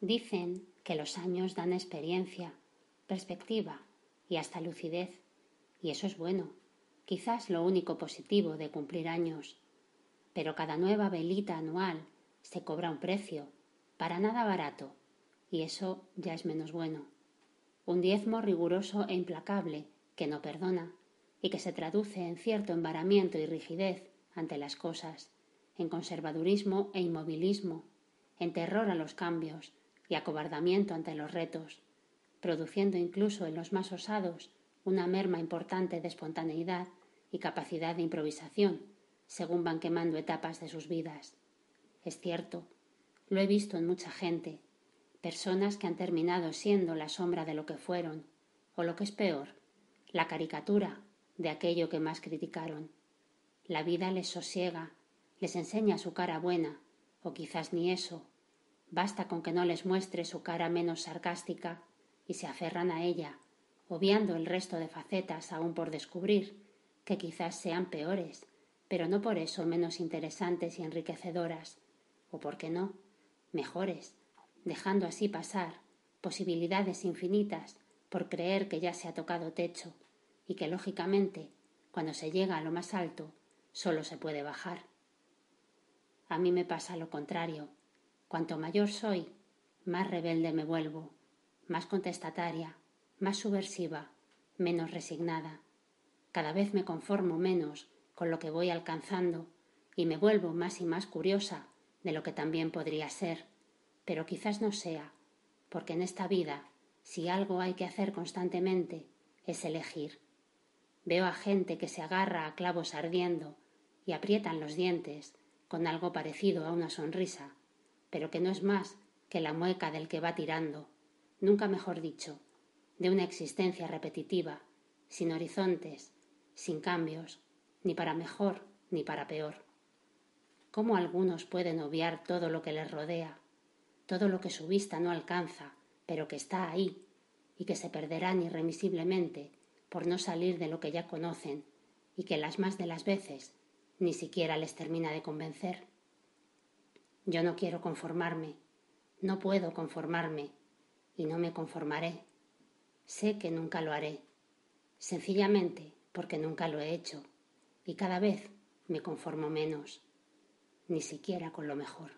Dicen que los años dan experiencia, perspectiva y hasta lucidez. Y eso es bueno, quizás lo único positivo de cumplir años. Pero cada nueva velita anual se cobra un precio, para nada barato, y eso ya es menos bueno. Un diezmo riguroso e implacable que no perdona y que se traduce en cierto embaramiento y rigidez ante las cosas, en conservadurismo e inmovilismo, en terror a los cambios, y acobardamiento ante los retos, produciendo incluso en los más osados una merma importante de espontaneidad y capacidad de improvisación, según van quemando etapas de sus vidas. Es cierto, lo he visto en mucha gente, personas que han terminado siendo la sombra de lo que fueron, o lo que es peor, la caricatura de aquello que más criticaron. La vida les sosiega, les enseña su cara buena, o quizás ni eso, Basta con que no les muestre su cara menos sarcástica y se aferran a ella, obviando el resto de facetas aún por descubrir, que quizás sean peores, pero no por eso menos interesantes y enriquecedoras, o por qué no, mejores, dejando así pasar posibilidades infinitas por creer que ya se ha tocado techo y que lógicamente, cuando se llega a lo más alto, solo se puede bajar. A mí me pasa lo contrario Cuanto mayor soy, más rebelde me vuelvo, más contestataria, más subversiva, menos resignada. Cada vez me conformo menos con lo que voy alcanzando y me vuelvo más y más curiosa de lo que también podría ser, pero quizás no sea, porque en esta vida, si algo hay que hacer constantemente, es elegir. Veo a gente que se agarra a clavos ardiendo y aprietan los dientes con algo parecido a una sonrisa pero que no es más que la mueca del que va tirando, nunca mejor dicho, de una existencia repetitiva, sin horizontes, sin cambios, ni para mejor ni para peor. ¿Cómo algunos pueden obviar todo lo que les rodea, todo lo que su vista no alcanza, pero que está ahí, y que se perderán irremisiblemente por no salir de lo que ya conocen, y que las más de las veces ni siquiera les termina de convencer? Yo no quiero conformarme, no puedo conformarme. Y no me conformaré. Sé que nunca lo haré, sencillamente porque nunca lo he hecho. Y cada vez me conformo menos, ni siquiera con lo mejor.